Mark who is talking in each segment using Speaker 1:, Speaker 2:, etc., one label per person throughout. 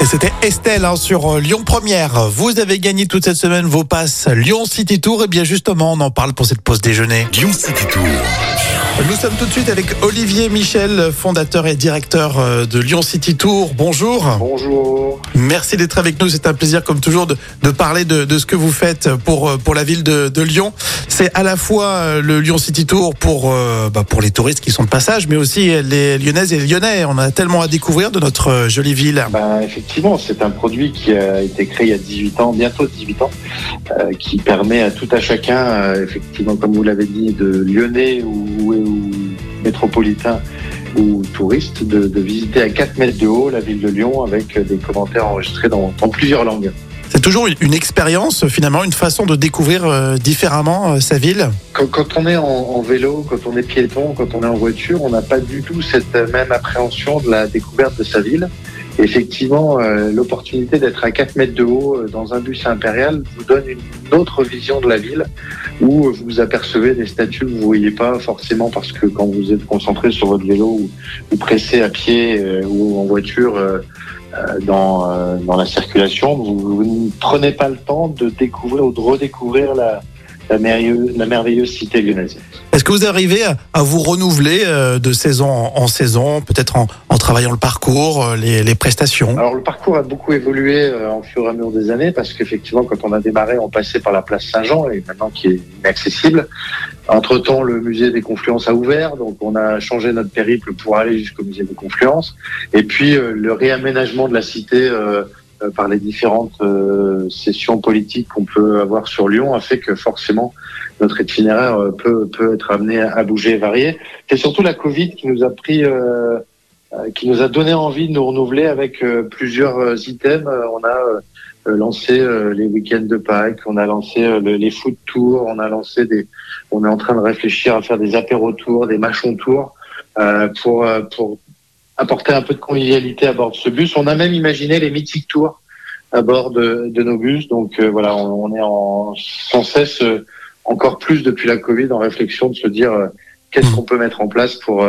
Speaker 1: Et c'était Estelle hein, sur euh, Lyon Première. Vous avez gagné toute cette semaine vos passes Lyon City Tour. Et bien justement, on en parle pour cette pause déjeuner.
Speaker 2: Lyon City Tour.
Speaker 1: Nous sommes tout de suite avec Olivier Michel, fondateur et directeur euh, de Lyon City Tour. Bonjour.
Speaker 3: Bonjour.
Speaker 1: Merci d'être avec nous. C'est un plaisir, comme toujours, de, de parler de, de, ce que vous faites pour, euh, pour la ville de, de Lyon. C'est à la fois le Lyon City Tour pour, bah, pour les touristes qui sont de passage, mais aussi les Lyonnaises et les Lyonnais. On a tellement à découvrir de notre jolie ville.
Speaker 3: Ben, effectivement, c'est un produit qui a été créé il y a 18 ans, bientôt 18 ans, euh, qui permet à tout à chacun, euh, effectivement, comme vous l'avez dit, de Lyonnais ou, ou métropolitain ou touriste, de, de, visiter à 4 mètres de haut la ville de Lyon avec des commentaires enregistrés dans, dans plusieurs langues.
Speaker 1: C'est toujours une, une, expérience, finalement, une façon de découvrir euh, différemment euh, sa ville?
Speaker 3: Quand, quand on est en, en, vélo, quand on est piéton, quand on est en voiture, on n'a pas du tout cette même appréhension de la découverte de sa ville. Effectivement, euh, l'opportunité d'être à 4 mètres de haut euh, dans un bus impérial vous donne une autre vision de la ville où vous apercevez des statues que vous ne voyez pas forcément parce que quand vous êtes concentré sur votre vélo ou, pressé à pied euh, ou en voiture dans, la circulation, vous, ne prenez pas le temps de découvrir ou de redécouvrir la, la, merveilleuse, la merveilleuse cité lyonnaise.
Speaker 1: Est-ce que vous arrivez à, à vous renouveler euh, de saison en, en saison, peut-être en, en, travaillant le parcours, euh, les, les, prestations?
Speaker 3: Alors le parcours a beaucoup évolué euh, en fur et à mesure des années parce qu'effectivement quand on a démarré on passait par la place Saint-Jean et maintenant qui est inaccessible. Entre-temps le musée des Confluences a ouvert donc on a changé notre périple pour aller jusqu'au musée des Confluences et puis le réaménagement de la cité par les différentes euh, sessions politiques qu'on peut avoir sur Lyon a fait que forcément notre itinéraire peut, peut être amené à bouger et varier. C'est surtout la Covid qui nous a pris, euh, qui nous a donné envie de nous renouveler avec euh, plusieurs items. On a lancé les week-ends de Pâques, on a lancé les foot tours, on a lancé des, on est en train de réfléchir à faire des apéros tours, des machons tours pour pour apporter un peu de convivialité à bord de ce bus. On a même imaginé les mythiques tours à bord de, nos bus. Donc euh, voilà, on, est en sans cesse, euh, encore plus depuis la Covid, en réflexion de se dire euh, qu'est-ce qu'on peut mettre en place pour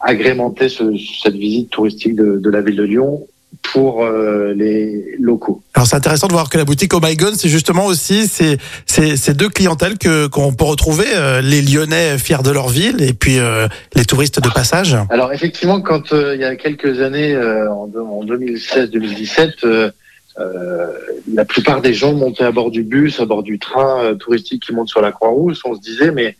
Speaker 3: agrémenter ce, cette visite touristique de, de la ville de Lyon pour euh, les locaux.
Speaker 1: Alors c'est intéressant de voir que la boutique Oh My God, c'est justement aussi ces, ces, ces, deux clientèles que qu'on peut retrouver, euh, les Lyonnais fiers de leur ville et puis euh, les touristes de passage.
Speaker 3: Alors effectivement, quand euh, il y a quelques années, euh, en, en 2016-2017, euh, la plupart des gens montaient à bord du bus, à bord du train touristique qui monte sur la Croix-Rousse. On se disait, mais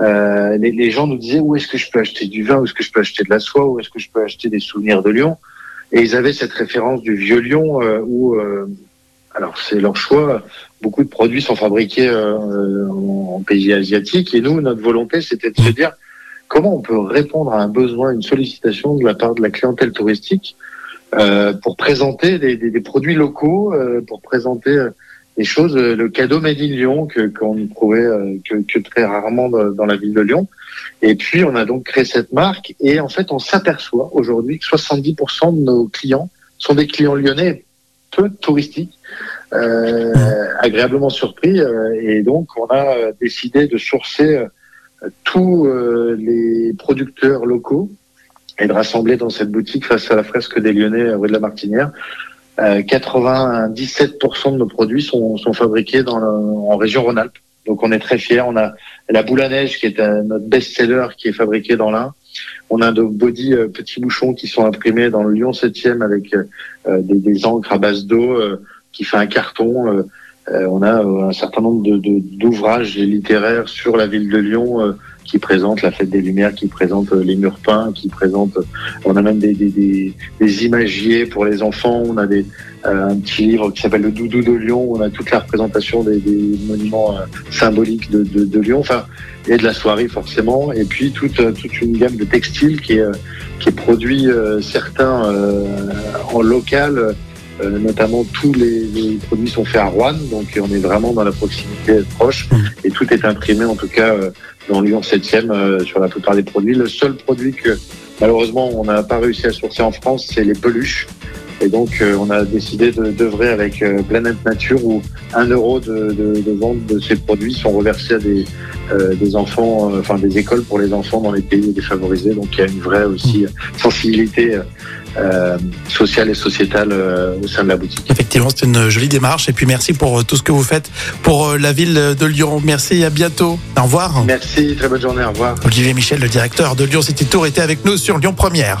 Speaker 3: les, les, gens nous disaient où est-ce que je peux acheter du vin, où est-ce que je peux acheter de la soie, où est-ce que je peux acheter des souvenirs de Lyon? Et ils avaient cette référence du vieux Lyon euh, où, euh, alors c'est leur choix, beaucoup de produits sont fabriqués euh, en pays asiatiques. Et nous, notre volonté, c'était de se dire comment on peut répondre à un besoin, une sollicitation de la part de la clientèle touristique pour présenter des, des, des produits locaux, pour présenter des choses, le cadeau Made in Lyon que qu'on ne trouvait que, que, très rarement dans la ville de Lyon. Et puis, on a donc créé cette marque. Et en fait, on s'aperçoit aujourd'hui que 70% de nos clients sont des clients lyonnais peu touristiques, euh, agréablement surpris. Euh, et donc, on a décidé de sourcer euh, tous euh, les producteurs locaux et de rassembler dans cette boutique face à la fresque des Lyonnais rue de la Martinière. 97% de nos produits sont, sont fabriqués dans le, en région Rhône-Alpes. Donc on est très fiers. On a la boule à neige qui est un, notre best-seller qui est fabriqué dans l'Ain. On a nos body euh, petits bouchons qui sont imprimés dans le Lyon 7e avec euh, des, des, encres à base d'eau euh, qui fait un carton. on a un certain nombre d'ouvrages de, de, littéraires sur la ville de Lyon qui présente la fête des Lumières, qui présente les murs peints, qui présente. On a même des, imagiers pour les enfants. On a euh, un petit livre qui s'appelle Le Doudou de Lyon. On a toute la représentation des, monuments euh, symboliques de, Lyon. Enfin, et de la soirée forcément. Et puis toute euh, une gamme de textiles qui est qui est produit euh, certains euh, en local. Notamment tous les, les, produits sont faits à Rouen, donc on est vraiment dans la proximité proche et tout est imprimé en tout cas dans Lyon 7e euh, sur la plupart des produits. Le seul produit que malheureusement on n'a pas réussi à sourcer en France, c'est les peluches. Et donc, euh, on a décidé de- d'œuvrer avec euh, Planète Nature où un euro de, de- de vente de ces produits sont reversés à des, euh, des enfants, euh, enfin des écoles pour les enfants dans les pays défavorisés. Donc, il y a une vraie aussi euh, sensibilité euh, sociale et sociétale euh, au sein de la boutique.
Speaker 1: Effectivement, c'est une jolie démarche. Et puis merci pour tout ce que vous faites pour la ville de Lyon. Merci, à bientôt. Au revoir.
Speaker 3: Merci, très bonne journée, au revoir.
Speaker 1: Olivier Michel, le directeur de Lyon City Tour, était avec nous sur Lyon Première.